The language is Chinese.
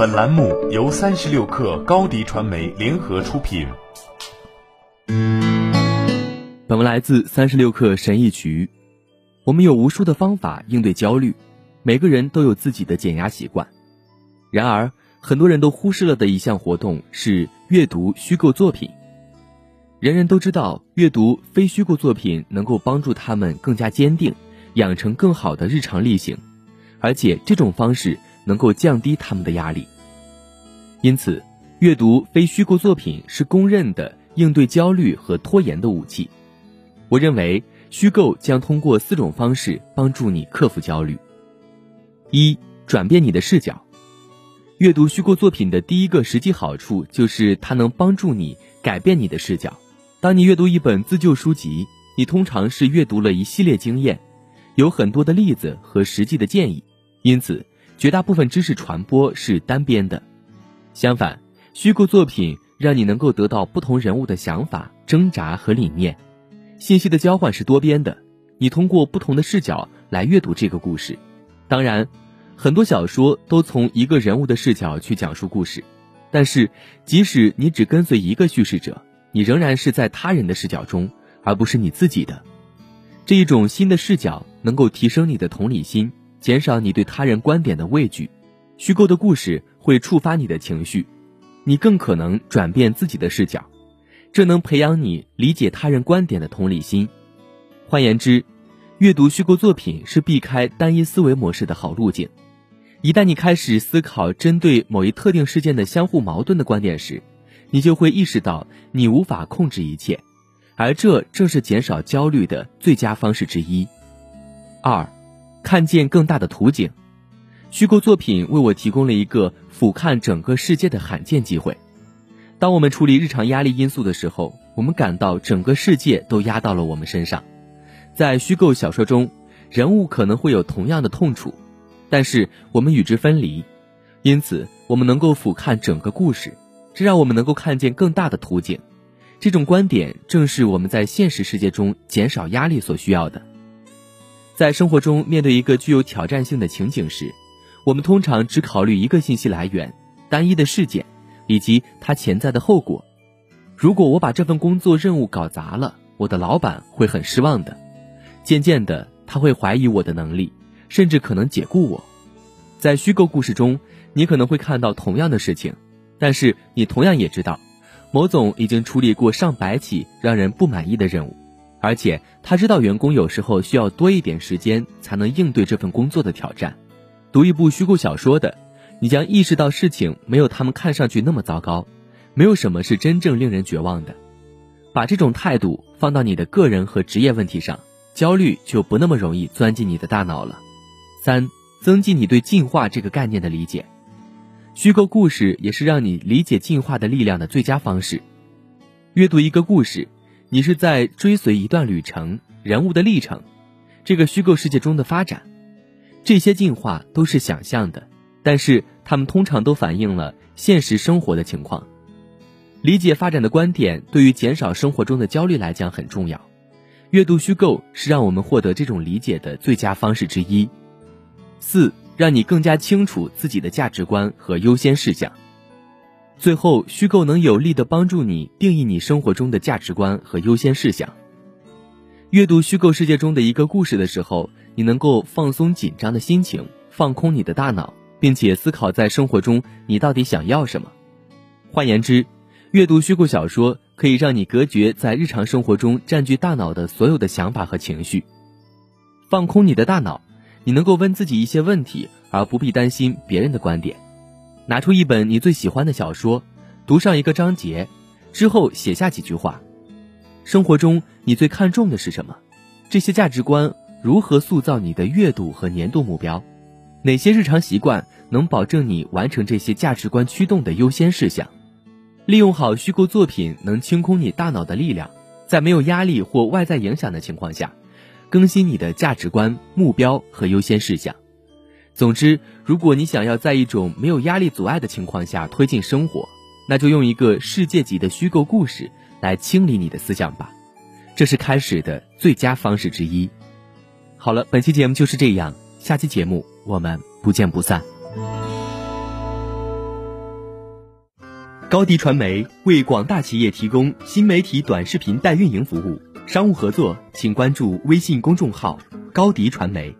本栏目由三十六氪高低传媒联合出品。本文来自三十六氪神译局。我们有无数的方法应对焦虑，每个人都有自己的减压习惯。然而，很多人都忽视了的一项活动是阅读虚构作品。人人都知道，阅读非虚构作品能够帮助他们更加坚定，养成更好的日常例行，而且这种方式。能够降低他们的压力，因此，阅读非虚构作品是公认的应对焦虑和拖延的武器。我认为，虚构将通过四种方式帮助你克服焦虑：一、转变你的视角。阅读虚构作品的第一个实际好处就是它能帮助你改变你的视角。当你阅读一本自救书籍，你通常是阅读了一系列经验，有很多的例子和实际的建议，因此。绝大部分知识传播是单边的，相反，虚构作品让你能够得到不同人物的想法、挣扎和理念，信息的交换是多边的。你通过不同的视角来阅读这个故事。当然，很多小说都从一个人物的视角去讲述故事，但是即使你只跟随一个叙事者，你仍然是在他人的视角中，而不是你自己的。这一种新的视角能够提升你的同理心。减少你对他人观点的畏惧，虚构的故事会触发你的情绪，你更可能转变自己的视角，这能培养你理解他人观点的同理心。换言之，阅读虚构作品是避开单一思维模式的好路径。一旦你开始思考针对某一特定事件的相互矛盾的观点时，你就会意识到你无法控制一切，而这正是减少焦虑的最佳方式之一。二。看见更大的图景，虚构作品为我提供了一个俯瞰整个世界的罕见机会。当我们处理日常压力因素的时候，我们感到整个世界都压到了我们身上。在虚构小说中，人物可能会有同样的痛楚，但是我们与之分离，因此我们能够俯瞰整个故事，这让我们能够看见更大的图景。这种观点正是我们在现实世界中减少压力所需要的。在生活中，面对一个具有挑战性的情景时，我们通常只考虑一个信息来源、单一的事件以及它潜在的后果。如果我把这份工作任务搞砸了，我的老板会很失望的。渐渐的，他会怀疑我的能力，甚至可能解雇我。在虚构故事中，你可能会看到同样的事情，但是你同样也知道，某总已经处理过上百起让人不满意的任务。而且他知道员工有时候需要多一点时间才能应对这份工作的挑战。读一部虚构小说的，你将意识到事情没有他们看上去那么糟糕，没有什么是真正令人绝望的。把这种态度放到你的个人和职业问题上，焦虑就不那么容易钻进你的大脑了。三，增进你对进化这个概念的理解。虚构故事也是让你理解进化的力量的最佳方式。阅读一个故事。你是在追随一段旅程，人物的历程，这个虚构世界中的发展，这些进化都是想象的，但是它们通常都反映了现实生活的情况。理解发展的观点对于减少生活中的焦虑来讲很重要。阅读虚构是让我们获得这种理解的最佳方式之一。四，让你更加清楚自己的价值观和优先事项。最后，虚构能有力的帮助你定义你生活中的价值观和优先事项。阅读虚构世界中的一个故事的时候，你能够放松紧张的心情，放空你的大脑，并且思考在生活中你到底想要什么。换言之，阅读虚构小说可以让你隔绝在日常生活中占据大脑的所有的想法和情绪，放空你的大脑，你能够问自己一些问题，而不必担心别人的观点。拿出一本你最喜欢的小说，读上一个章节，之后写下几句话。生活中你最看重的是什么？这些价值观如何塑造你的月度和年度目标？哪些日常习惯能保证你完成这些价值观驱动的优先事项？利用好虚构作品，能清空你大脑的力量，在没有压力或外在影响的情况下，更新你的价值观、目标和优先事项。总之，如果你想要在一种没有压力阻碍的情况下推进生活，那就用一个世界级的虚构故事来清理你的思想吧，这是开始的最佳方式之一。好了，本期节目就是这样，下期节目我们不见不散。高迪传媒为广大企业提供新媒体短视频代运营服务，商务合作请关注微信公众号“高迪传媒”。